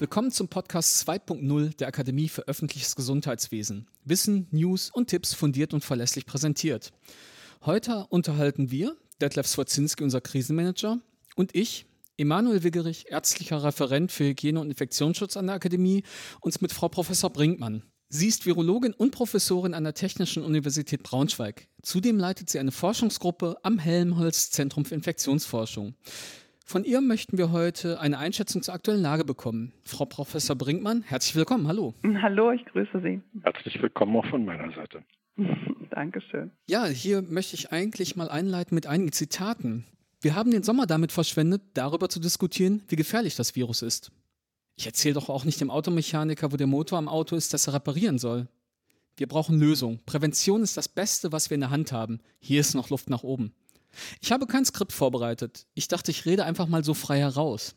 Willkommen zum Podcast 2.0 der Akademie für öffentliches Gesundheitswesen. Wissen, News und Tipps fundiert und verlässlich präsentiert. Heute unterhalten wir, Detlef Swarzinski, unser Krisenmanager, und ich, Emanuel Wiggerich, ärztlicher Referent für Hygiene und Infektionsschutz an der Akademie, uns mit Frau Professor Brinkmann. Sie ist Virologin und Professorin an der Technischen Universität Braunschweig. Zudem leitet sie eine Forschungsgruppe am Helmholtz Zentrum für Infektionsforschung. Von ihr möchten wir heute eine Einschätzung zur aktuellen Lage bekommen. Frau Professor Brinkmann, herzlich willkommen. Hallo. Hallo, ich grüße Sie. Herzlich willkommen auch von meiner Seite. Dankeschön. Ja, hier möchte ich eigentlich mal einleiten mit einigen Zitaten. Wir haben den Sommer damit verschwendet, darüber zu diskutieren, wie gefährlich das Virus ist. Ich erzähle doch auch nicht dem Automechaniker, wo der Motor am Auto ist, dass er reparieren soll. Wir brauchen Lösung. Prävention ist das Beste, was wir in der Hand haben. Hier ist noch Luft nach oben. Ich habe kein Skript vorbereitet. Ich dachte, ich rede einfach mal so frei heraus.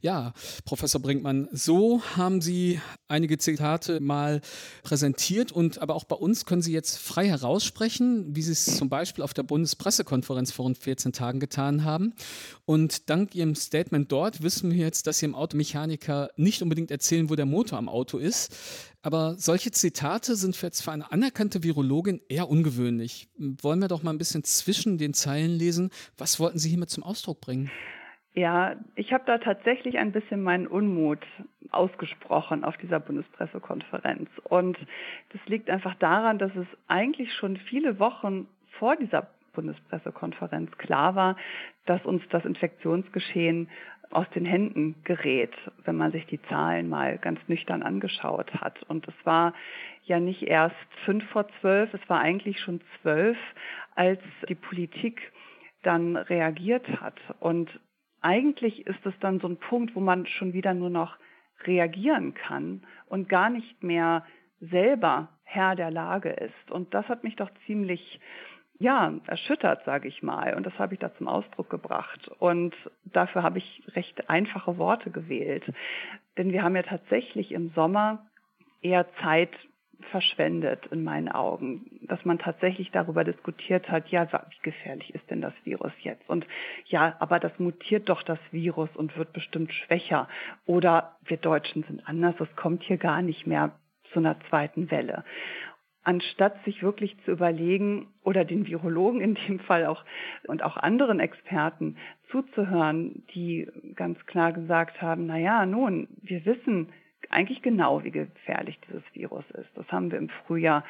Ja, Professor Brinkmann, so haben Sie einige Zitate mal präsentiert und aber auch bei uns können Sie jetzt frei heraussprechen, wie Sie es zum Beispiel auf der Bundespressekonferenz vor rund 14 Tagen getan haben. Und dank Ihrem Statement dort wissen wir jetzt, dass Sie im Automechaniker nicht unbedingt erzählen, wo der Motor am Auto ist. Aber solche Zitate sind jetzt für eine anerkannte Virologin eher ungewöhnlich. Wollen wir doch mal ein bisschen zwischen den Zeilen lesen. Was wollten Sie hiermit zum Ausdruck bringen? Ja, ich habe da tatsächlich ein bisschen meinen Unmut ausgesprochen auf dieser Bundespressekonferenz. Und das liegt einfach daran, dass es eigentlich schon viele Wochen vor dieser Bundespressekonferenz klar war, dass uns das Infektionsgeschehen aus den Händen gerät, wenn man sich die Zahlen mal ganz nüchtern angeschaut hat. Und es war ja nicht erst fünf vor zwölf, es war eigentlich schon zwölf, als die Politik dann reagiert hat. Und eigentlich ist es dann so ein Punkt, wo man schon wieder nur noch reagieren kann und gar nicht mehr selber Herr der Lage ist. Und das hat mich doch ziemlich ja, erschüttert, sage ich mal. Und das habe ich da zum Ausdruck gebracht. Und dafür habe ich recht einfache Worte gewählt. Denn wir haben ja tatsächlich im Sommer eher Zeit verschwendet in meinen Augen, dass man tatsächlich darüber diskutiert hat, ja, wie gefährlich ist denn das Virus jetzt? Und ja, aber das mutiert doch das Virus und wird bestimmt schwächer. Oder wir Deutschen sind anders, es kommt hier gar nicht mehr zu einer zweiten Welle. Anstatt sich wirklich zu überlegen oder den Virologen in dem Fall auch und auch anderen Experten zuzuhören, die ganz klar gesagt haben, na ja, nun, wir wissen, eigentlich genau, wie gefährlich dieses Virus ist. Das haben wir im Frühjahr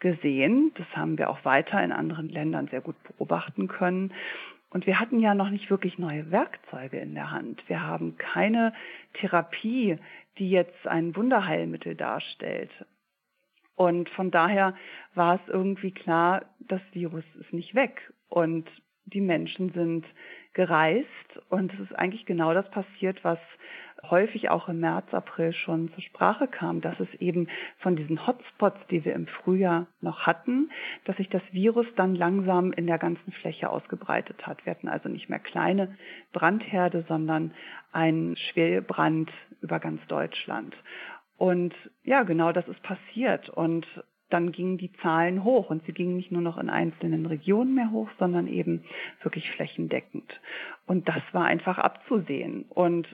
gesehen. Das haben wir auch weiter in anderen Ländern sehr gut beobachten können. Und wir hatten ja noch nicht wirklich neue Werkzeuge in der Hand. Wir haben keine Therapie, die jetzt ein Wunderheilmittel darstellt. Und von daher war es irgendwie klar, das Virus ist nicht weg. Und die Menschen sind gereist. Und es ist eigentlich genau das passiert, was häufig auch im März, April schon zur Sprache kam, dass es eben von diesen Hotspots, die wir im Frühjahr noch hatten, dass sich das Virus dann langsam in der ganzen Fläche ausgebreitet hat. Wir hatten also nicht mehr kleine Brandherde, sondern einen Schwelbrand über ganz Deutschland. Und ja, genau das ist passiert. Und dann gingen die Zahlen hoch und sie gingen nicht nur noch in einzelnen Regionen mehr hoch, sondern eben wirklich flächendeckend. Und das war einfach abzusehen. Und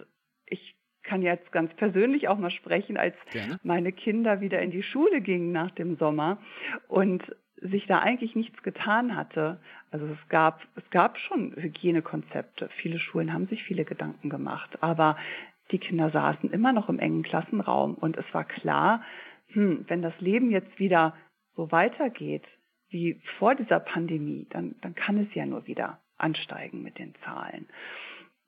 ich kann jetzt ganz persönlich auch mal sprechen, als Gerne. meine Kinder wieder in die Schule gingen nach dem Sommer und sich da eigentlich nichts getan hatte. Also es gab, es gab schon Hygienekonzepte. Viele Schulen haben sich viele Gedanken gemacht, aber die Kinder saßen immer noch im engen Klassenraum und es war klar, hm, wenn das Leben jetzt wieder so weitergeht wie vor dieser Pandemie, dann, dann kann es ja nur wieder ansteigen mit den Zahlen.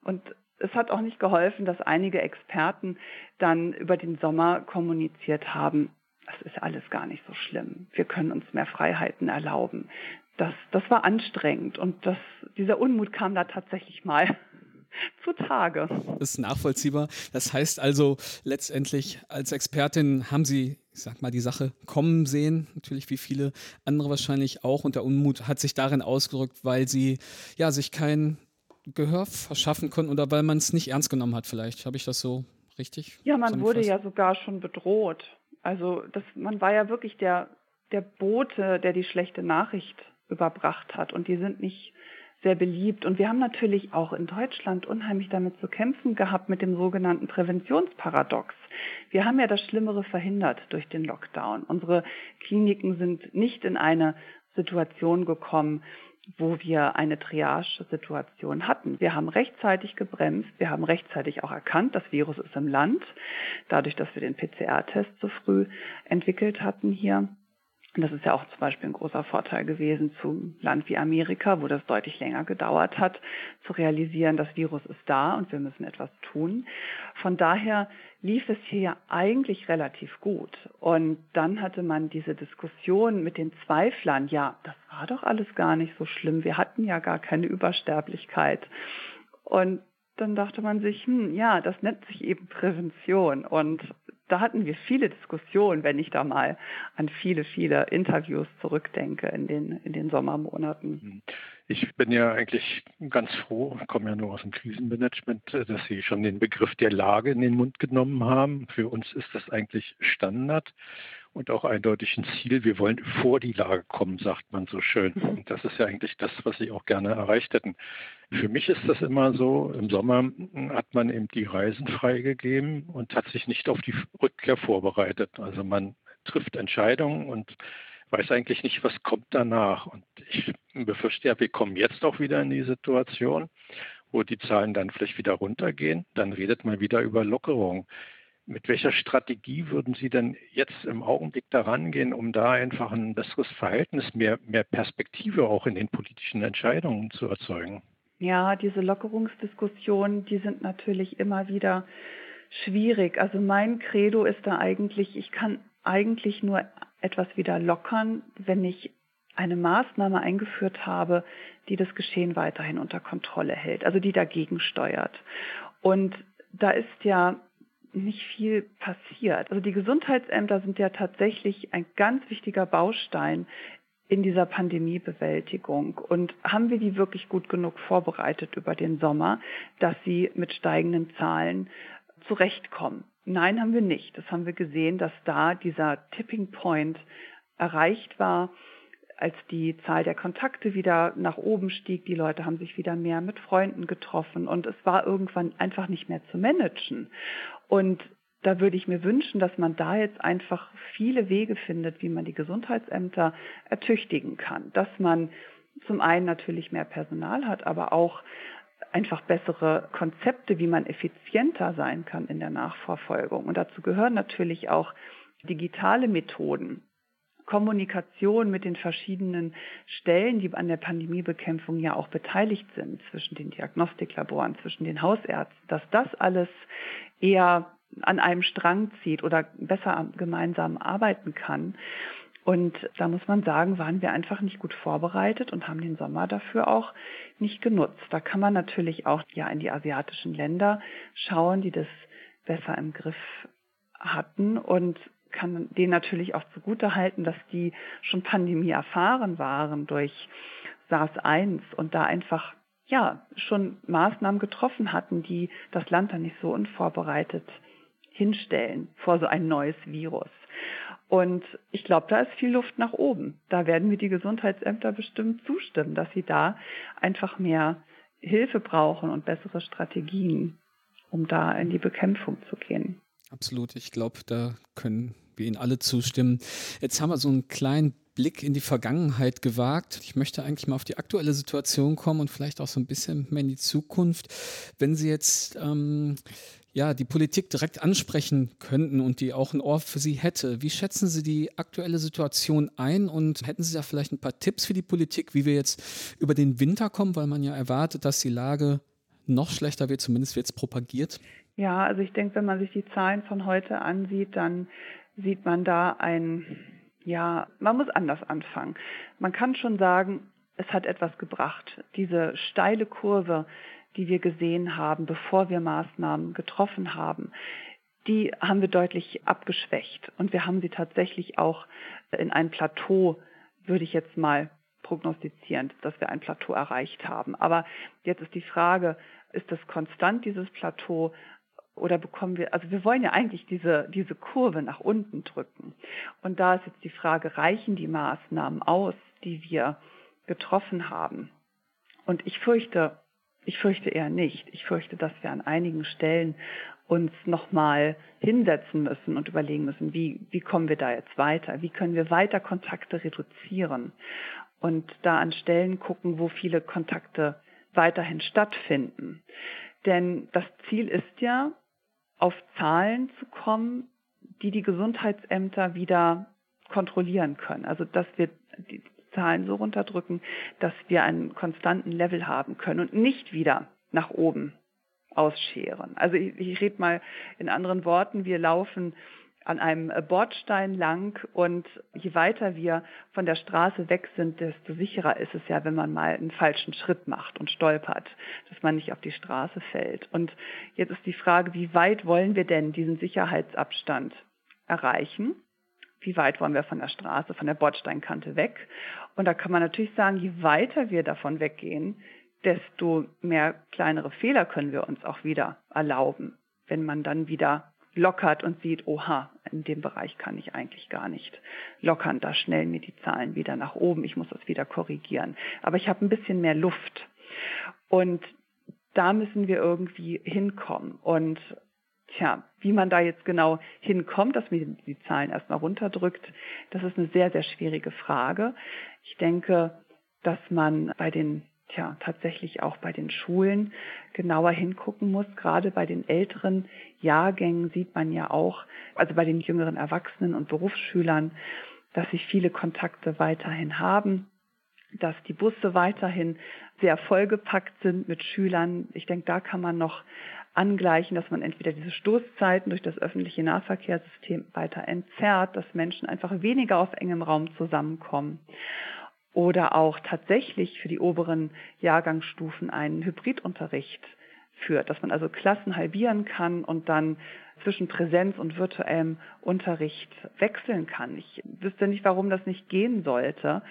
Und es hat auch nicht geholfen, dass einige Experten dann über den Sommer kommuniziert haben, das ist alles gar nicht so schlimm. Wir können uns mehr Freiheiten erlauben. Das, das war anstrengend und das, dieser Unmut kam da tatsächlich mal zutage. Das ist nachvollziehbar. Das heißt also, letztendlich als Expertin haben Sie, ich sag mal, die Sache kommen sehen, natürlich wie viele andere wahrscheinlich auch. Und der Unmut hat sich darin ausgedrückt, weil Sie ja sich kein Gehör verschaffen konnten oder weil man es nicht ernst genommen hat, vielleicht. Habe ich das so richtig? Ja, man wurde ja sogar schon bedroht. Also das, man war ja wirklich der, der Bote, der die schlechte Nachricht überbracht hat. Und die sind nicht sehr beliebt. Und wir haben natürlich auch in Deutschland unheimlich damit zu kämpfen gehabt mit dem sogenannten Präventionsparadox. Wir haben ja das Schlimmere verhindert durch den Lockdown. Unsere Kliniken sind nicht in eine Situation gekommen, wo wir eine Triage-Situation hatten. Wir haben rechtzeitig gebremst, wir haben rechtzeitig auch erkannt, das Virus ist im Land, dadurch, dass wir den PCR-Test so früh entwickelt hatten hier. Das ist ja auch zum Beispiel ein großer Vorteil gewesen zum Land wie Amerika, wo das deutlich länger gedauert hat, zu realisieren, das Virus ist da und wir müssen etwas tun. Von daher lief es hier ja eigentlich relativ gut. Und dann hatte man diese Diskussion mit den Zweiflern, ja, das war doch alles gar nicht so schlimm, wir hatten ja gar keine Übersterblichkeit. Und dann dachte man sich, hm, ja, das nennt sich eben Prävention. Und da hatten wir viele Diskussionen, wenn ich da mal an viele, viele Interviews zurückdenke in den, in den Sommermonaten. Hm. Ich bin ja eigentlich ganz froh, komme ja nur aus dem Krisenmanagement, dass Sie schon den Begriff der Lage in den Mund genommen haben. Für uns ist das eigentlich Standard und auch eindeutig ein Ziel. Wir wollen vor die Lage kommen, sagt man so schön. Mhm. Und das ist ja eigentlich das, was Sie auch gerne erreicht hätten. Für mich ist das immer so, im Sommer hat man eben die Reisen freigegeben und hat sich nicht auf die Rückkehr vorbereitet. Also man trifft Entscheidungen und weiß eigentlich nicht, was kommt danach. Und ich befürchte ja, wir kommen jetzt auch wieder in die Situation, wo die Zahlen dann vielleicht wieder runtergehen. Dann redet man wieder über Lockerung. Mit welcher Strategie würden Sie denn jetzt im Augenblick daran gehen, um da einfach ein besseres Verhältnis, mehr, mehr Perspektive auch in den politischen Entscheidungen zu erzeugen? Ja, diese Lockerungsdiskussionen, die sind natürlich immer wieder schwierig. Also mein Credo ist da eigentlich, ich kann eigentlich nur etwas wieder lockern, wenn ich eine Maßnahme eingeführt habe, die das Geschehen weiterhin unter Kontrolle hält, also die dagegen steuert. Und da ist ja nicht viel passiert. Also die Gesundheitsämter sind ja tatsächlich ein ganz wichtiger Baustein in dieser Pandemiebewältigung. Und haben wir die wirklich gut genug vorbereitet über den Sommer, dass sie mit steigenden Zahlen zurechtkommen? Nein, haben wir nicht. Das haben wir gesehen, dass da dieser Tipping Point erreicht war als die Zahl der Kontakte wieder nach oben stieg, die Leute haben sich wieder mehr mit Freunden getroffen und es war irgendwann einfach nicht mehr zu managen. Und da würde ich mir wünschen, dass man da jetzt einfach viele Wege findet, wie man die Gesundheitsämter ertüchtigen kann. Dass man zum einen natürlich mehr Personal hat, aber auch einfach bessere Konzepte, wie man effizienter sein kann in der Nachverfolgung. Und dazu gehören natürlich auch digitale Methoden. Kommunikation mit den verschiedenen Stellen, die an der Pandemiebekämpfung ja auch beteiligt sind, zwischen den Diagnostiklaboren, zwischen den Hausärzten, dass das alles eher an einem Strang zieht oder besser gemeinsam arbeiten kann. Und da muss man sagen, waren wir einfach nicht gut vorbereitet und haben den Sommer dafür auch nicht genutzt. Da kann man natürlich auch ja in die asiatischen Länder schauen, die das besser im Griff hatten und kann denen natürlich auch zugute halten, dass die schon Pandemie erfahren waren durch SARS-1 und da einfach ja schon Maßnahmen getroffen hatten, die das Land dann nicht so unvorbereitet hinstellen vor so ein neues Virus. Und ich glaube, da ist viel Luft nach oben. Da werden mir die Gesundheitsämter bestimmt zustimmen, dass sie da einfach mehr Hilfe brauchen und bessere Strategien, um da in die Bekämpfung zu gehen. Absolut. Ich glaube, da können wir Ihnen alle zustimmen. Jetzt haben wir so einen kleinen Blick in die Vergangenheit gewagt. Ich möchte eigentlich mal auf die aktuelle Situation kommen und vielleicht auch so ein bisschen mehr in die Zukunft. Wenn Sie jetzt ähm, ja, die Politik direkt ansprechen könnten und die auch ein Ohr für Sie hätte, wie schätzen Sie die aktuelle Situation ein und hätten Sie da vielleicht ein paar Tipps für die Politik, wie wir jetzt über den Winter kommen, weil man ja erwartet, dass die Lage noch schlechter wird, zumindest wird es propagiert? Ja, also ich denke, wenn man sich die Zahlen von heute ansieht, dann sieht man da ein, ja, man muss anders anfangen. Man kann schon sagen, es hat etwas gebracht. Diese steile Kurve, die wir gesehen haben, bevor wir Maßnahmen getroffen haben, die haben wir deutlich abgeschwächt. Und wir haben sie tatsächlich auch in ein Plateau, würde ich jetzt mal prognostizieren, dass wir ein Plateau erreicht haben. Aber jetzt ist die Frage, ist das konstant, dieses Plateau? Oder bekommen wir, also wir wollen ja eigentlich diese, diese Kurve nach unten drücken. Und da ist jetzt die Frage, reichen die Maßnahmen aus, die wir getroffen haben? Und ich fürchte, ich fürchte eher nicht. Ich fürchte, dass wir an einigen Stellen uns nochmal hinsetzen müssen und überlegen müssen, wie, wie kommen wir da jetzt weiter? Wie können wir weiter Kontakte reduzieren? Und da an Stellen gucken, wo viele Kontakte weiterhin stattfinden. Denn das Ziel ist ja, auf Zahlen zu kommen, die die Gesundheitsämter wieder kontrollieren können. Also dass wir die Zahlen so runterdrücken, dass wir einen konstanten Level haben können und nicht wieder nach oben ausscheren. Also ich, ich rede mal in anderen Worten, wir laufen an einem Bordstein lang und je weiter wir von der Straße weg sind, desto sicherer ist es ja, wenn man mal einen falschen Schritt macht und stolpert, dass man nicht auf die Straße fällt. Und jetzt ist die Frage, wie weit wollen wir denn diesen Sicherheitsabstand erreichen? Wie weit wollen wir von der Straße, von der Bordsteinkante weg? Und da kann man natürlich sagen, je weiter wir davon weggehen, desto mehr kleinere Fehler können wir uns auch wieder erlauben, wenn man dann wieder lockert und sieht, oha, in dem Bereich kann ich eigentlich gar nicht lockern, da schnellen mir die Zahlen wieder nach oben, ich muss das wieder korrigieren. Aber ich habe ein bisschen mehr Luft. Und da müssen wir irgendwie hinkommen. Und tja, wie man da jetzt genau hinkommt, dass man die Zahlen erstmal runterdrückt, das ist eine sehr, sehr schwierige Frage. Ich denke, dass man bei den tja, tatsächlich auch bei den Schulen genauer hingucken muss. Gerade bei den älteren Jahrgängen sieht man ja auch, also bei den jüngeren Erwachsenen und Berufsschülern, dass sie viele Kontakte weiterhin haben, dass die Busse weiterhin sehr vollgepackt sind mit Schülern. Ich denke, da kann man noch angleichen, dass man entweder diese Stoßzeiten durch das öffentliche Nahverkehrssystem weiter entzerrt, dass Menschen einfach weniger auf engem Raum zusammenkommen oder auch tatsächlich für die oberen Jahrgangsstufen einen Hybridunterricht führt, dass man also Klassen halbieren kann und dann zwischen Präsenz und virtuellem Unterricht wechseln kann. Ich wüsste nicht, warum das nicht gehen sollte.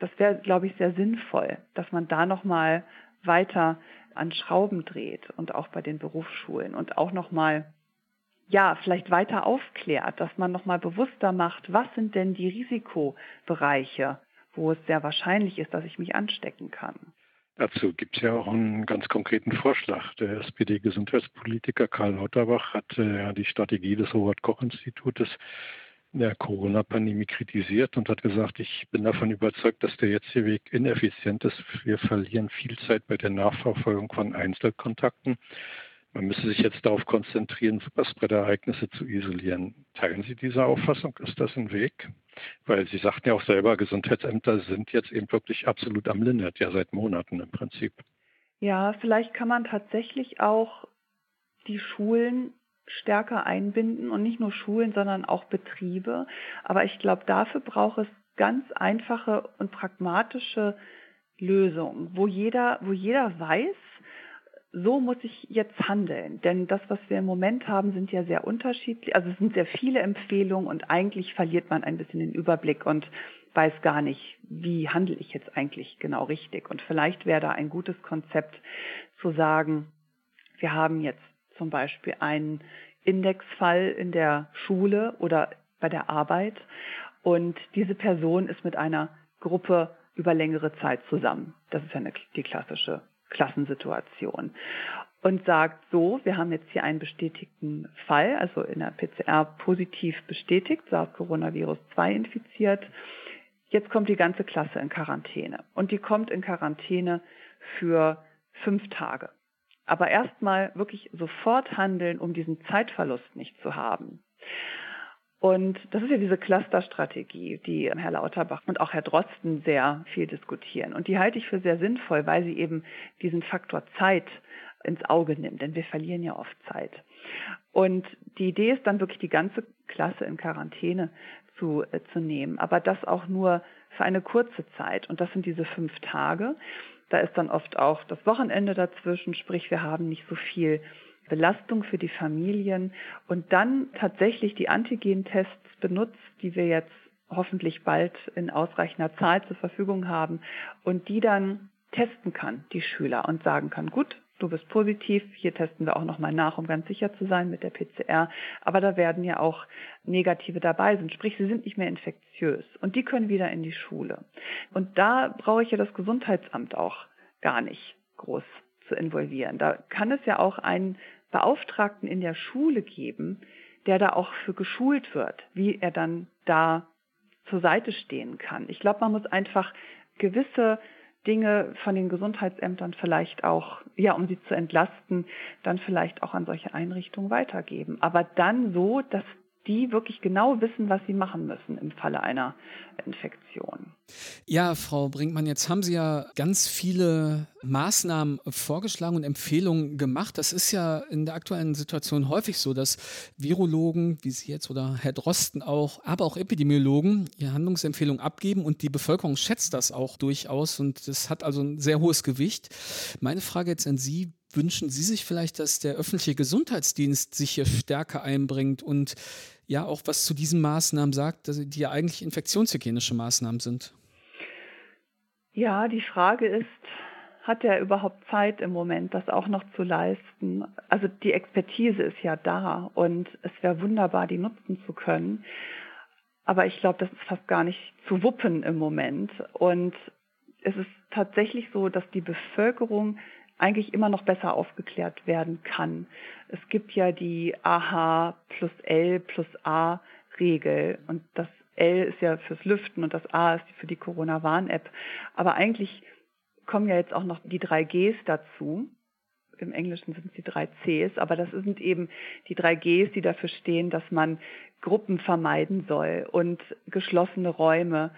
Das wäre, glaube ich, sehr sinnvoll, dass man da nochmal weiter an Schrauben dreht und auch bei den Berufsschulen und auch nochmal ja, vielleicht weiter aufklärt, dass man nochmal bewusster macht, was sind denn die Risikobereiche wo es sehr wahrscheinlich ist, dass ich mich anstecken kann. Dazu gibt es ja auch einen ganz konkreten Vorschlag. Der SPD-Gesundheitspolitiker Karl Lauterbach hat äh, die Strategie des Robert-Koch-Institutes der Corona-Pandemie kritisiert und hat gesagt, ich bin davon überzeugt, dass der jetzige Weg ineffizient ist. Wir verlieren viel Zeit bei der Nachverfolgung von Einzelkontakten. Man müsse sich jetzt darauf konzentrieren, Superspreader-Ereignisse zu isolieren. Teilen Sie diese Auffassung? Ist das ein Weg? Weil Sie sagten ja auch selber, Gesundheitsämter sind jetzt eben wirklich absolut am Limit, ja seit Monaten im Prinzip. Ja, vielleicht kann man tatsächlich auch die Schulen stärker einbinden und nicht nur Schulen, sondern auch Betriebe. Aber ich glaube, dafür braucht es ganz einfache und pragmatische Lösungen, wo jeder, wo jeder weiß, so muss ich jetzt handeln. Denn das, was wir im Moment haben, sind ja sehr unterschiedlich. Also es sind sehr viele Empfehlungen und eigentlich verliert man ein bisschen den Überblick und weiß gar nicht, wie handle ich jetzt eigentlich genau richtig. Und vielleicht wäre da ein gutes Konzept zu sagen, wir haben jetzt zum Beispiel einen Indexfall in der Schule oder bei der Arbeit und diese Person ist mit einer Gruppe über längere Zeit zusammen. Das ist ja eine, die klassische Klassensituation und sagt so, wir haben jetzt hier einen bestätigten Fall, also in der PCR positiv bestätigt, SARS-Coronavirus 2 infiziert. Jetzt kommt die ganze Klasse in Quarantäne und die kommt in Quarantäne für fünf Tage. Aber erstmal wirklich sofort handeln, um diesen Zeitverlust nicht zu haben. Und das ist ja diese Clusterstrategie, die Herr Lauterbach und auch Herr Drosten sehr viel diskutieren. Und die halte ich für sehr sinnvoll, weil sie eben diesen Faktor Zeit ins Auge nimmt, denn wir verlieren ja oft Zeit. Und die Idee ist dann wirklich die ganze Klasse in Quarantäne zu, äh, zu nehmen, aber das auch nur für eine kurze Zeit. Und das sind diese fünf Tage. Da ist dann oft auch das Wochenende dazwischen, sprich wir haben nicht so viel Belastung für die Familien und dann tatsächlich die Antigen-Tests benutzt, die wir jetzt hoffentlich bald in ausreichender Zahl zur Verfügung haben und die dann testen kann, die Schüler, und sagen kann, gut, du bist positiv, hier testen wir auch nochmal nach, um ganz sicher zu sein mit der PCR, aber da werden ja auch negative dabei sind, sprich, sie sind nicht mehr infektiös und die können wieder in die Schule. Und da brauche ich ja das Gesundheitsamt auch gar nicht groß zu involvieren. Da kann es ja auch einen Beauftragten in der Schule geben, der da auch für geschult wird, wie er dann da zur Seite stehen kann. Ich glaube, man muss einfach gewisse Dinge von den Gesundheitsämtern vielleicht auch, ja, um sie zu entlasten, dann vielleicht auch an solche Einrichtungen weitergeben. Aber dann so, dass die wirklich genau wissen, was sie machen müssen im Falle einer Infektion. Ja, Frau Brinkmann, jetzt haben Sie ja ganz viele Maßnahmen vorgeschlagen und Empfehlungen gemacht. Das ist ja in der aktuellen Situation häufig so, dass Virologen, wie Sie jetzt oder Herr Drosten auch, aber auch Epidemiologen ihre Handlungsempfehlungen abgeben und die Bevölkerung schätzt das auch durchaus und das hat also ein sehr hohes Gewicht. Meine Frage jetzt an Sie, wünschen Sie sich vielleicht, dass der öffentliche Gesundheitsdienst sich hier stärker einbringt und ja auch was zu diesen Maßnahmen sagt, die ja eigentlich infektionshygienische Maßnahmen sind? Ja, die Frage ist, hat er überhaupt Zeit im Moment, das auch noch zu leisten? Also die Expertise ist ja da und es wäre wunderbar, die nutzen zu können. Aber ich glaube, das ist fast gar nicht zu wuppen im Moment. Und es ist tatsächlich so, dass die Bevölkerung eigentlich immer noch besser aufgeklärt werden kann. Es gibt ja die AH plus L plus A Regel und das L ist ja fürs Lüften und das A ist für die Corona-Warn-App. Aber eigentlich kommen ja jetzt auch noch die drei Gs dazu. Im Englischen sind es die drei Cs, aber das sind eben die drei Gs, die dafür stehen, dass man Gruppen vermeiden soll und geschlossene Räume.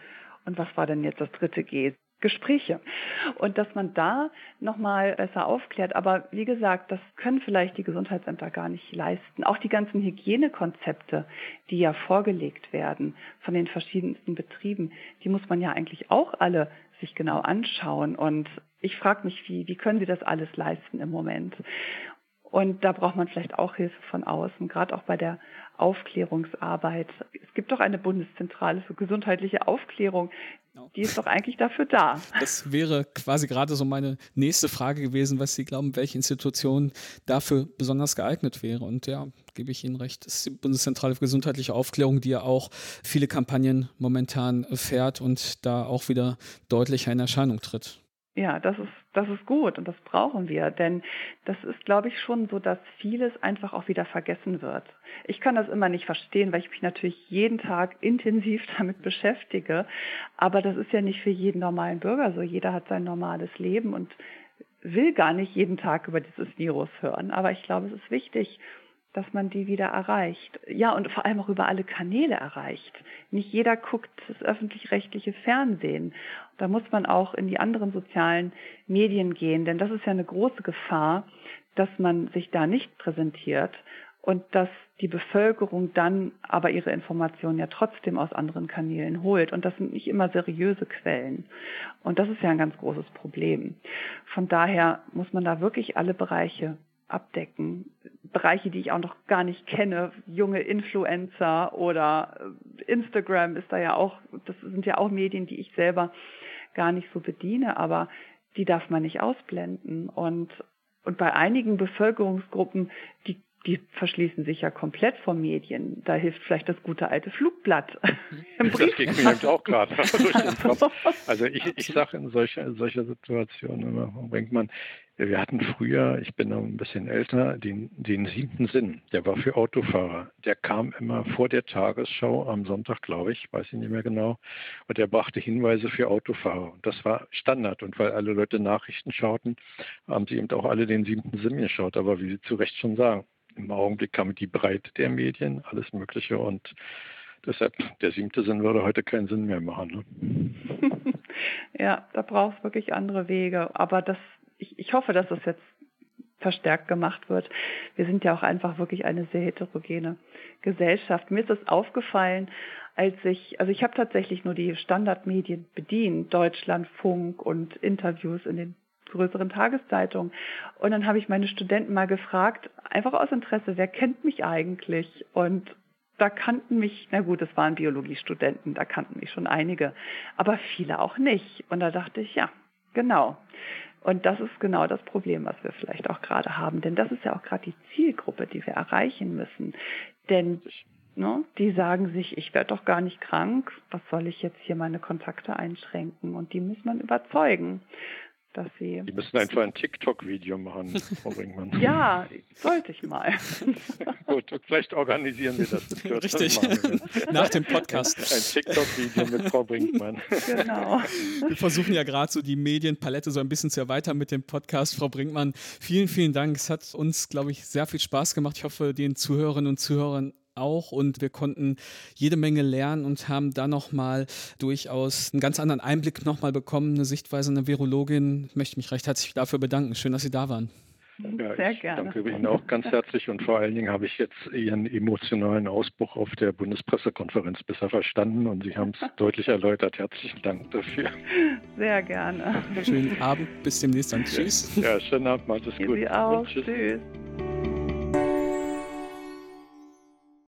Und was war denn jetzt das dritte G? Gespräche und dass man da nochmal besser aufklärt. Aber wie gesagt, das können vielleicht die Gesundheitsämter gar nicht leisten. Auch die ganzen Hygienekonzepte, die ja vorgelegt werden von den verschiedensten Betrieben, die muss man ja eigentlich auch alle sich genau anschauen. Und ich frage mich, wie, wie können Sie das alles leisten im Moment? Und da braucht man vielleicht auch Hilfe von außen, gerade auch bei der Aufklärungsarbeit. Es gibt doch eine Bundeszentrale für gesundheitliche Aufklärung. Die ist doch eigentlich dafür da. Das wäre quasi gerade so meine nächste Frage gewesen, was Sie glauben, welche Institution dafür besonders geeignet wäre. Und ja, gebe ich Ihnen recht. Das ist die Bundeszentrale für gesundheitliche Aufklärung, die ja auch viele Kampagnen momentan fährt und da auch wieder deutlicher in Erscheinung tritt. Ja, das ist, das ist gut und das brauchen wir, denn das ist, glaube ich, schon so, dass vieles einfach auch wieder vergessen wird. Ich kann das immer nicht verstehen, weil ich mich natürlich jeden Tag intensiv damit beschäftige, aber das ist ja nicht für jeden normalen Bürger so. Jeder hat sein normales Leben und will gar nicht jeden Tag über dieses Virus hören, aber ich glaube, es ist wichtig, dass man die wieder erreicht. Ja, und vor allem auch über alle Kanäle erreicht. Nicht jeder guckt das öffentlich-rechtliche Fernsehen. Da muss man auch in die anderen sozialen Medien gehen, denn das ist ja eine große Gefahr, dass man sich da nicht präsentiert und dass die Bevölkerung dann aber ihre Informationen ja trotzdem aus anderen Kanälen holt. Und das sind nicht immer seriöse Quellen. Und das ist ja ein ganz großes Problem. Von daher muss man da wirklich alle Bereiche abdecken. Bereiche, die ich auch noch gar nicht kenne, junge Influencer oder äh, Instagram ist da ja auch, das sind ja auch Medien, die ich selber gar nicht so bediene, aber die darf man nicht ausblenden. Und, und bei einigen Bevölkerungsgruppen, die die verschließen sich ja komplett vor Medien. Da hilft vielleicht das gute alte Flugblatt. Im das ging mir eben auch gerade. Also ich, ich sage in solcher, in solcher Situation immer, bringt man, wir hatten früher, ich bin noch ein bisschen älter, den, den siebten Sinn. Der war für Autofahrer. Der kam immer vor der Tagesschau am Sonntag, glaube ich, weiß ich nicht mehr genau. Und der brachte Hinweise für Autofahrer. Und das war Standard. Und weil alle Leute Nachrichten schauten, haben sie eben auch alle den siebten Sinn geschaut. Aber wie Sie zu Recht schon sagen, im Augenblick kam die Breite der Medien, alles Mögliche und deshalb der siebte Sinn würde heute keinen Sinn mehr machen. Ne? ja, da braucht es wirklich andere Wege. Aber das, ich, ich hoffe, dass das jetzt verstärkt gemacht wird. Wir sind ja auch einfach wirklich eine sehr heterogene Gesellschaft. Mir ist das aufgefallen, als ich, also ich habe tatsächlich nur die Standardmedien bedient, Deutschland, Funk und Interviews in den größeren Tageszeitung. Und dann habe ich meine Studenten mal gefragt, einfach aus Interesse, wer kennt mich eigentlich? Und da kannten mich, na gut, es waren Biologiestudenten, da kannten mich schon einige, aber viele auch nicht. Und da dachte ich, ja, genau. Und das ist genau das Problem, was wir vielleicht auch gerade haben. Denn das ist ja auch gerade die Zielgruppe, die wir erreichen müssen. Denn ne, die sagen sich, ich werde doch gar nicht krank, was soll ich jetzt hier meine Kontakte einschränken? Und die muss man überzeugen dass sie. Die müssen einfach ein TikTok-Video machen, Frau Brinkmann. ja, sollte ich mal. Gut, vielleicht organisieren wir das. das Richtig. Nach dem Podcast. Ein TikTok-Video mit Frau Brinkmann. Genau. Wir versuchen ja gerade so die Medienpalette so ein bisschen zu erweitern mit dem Podcast. Frau Brinkmann, vielen, vielen Dank. Es hat uns, glaube ich, sehr viel Spaß gemacht. Ich hoffe, den Zuhörerinnen und Zuhörern auch und wir konnten jede Menge lernen und haben da nochmal durchaus einen ganz anderen Einblick nochmal bekommen, eine Sichtweise einer Virologin. Ich möchte mich recht herzlich dafür bedanken. Schön, dass Sie da waren. Ja, Sehr ich gerne. danke Ihnen auch ganz herzlich und vor allen Dingen habe ich jetzt Ihren emotionalen Ausbruch auf der Bundespressekonferenz besser verstanden und Sie haben es deutlich erläutert. Herzlichen Dank dafür. Sehr gerne. Schönen Abend, bis demnächst dann. Tschüss. Ja, schönen Abend, macht es gut. Sie auch. Tschüss. tschüss.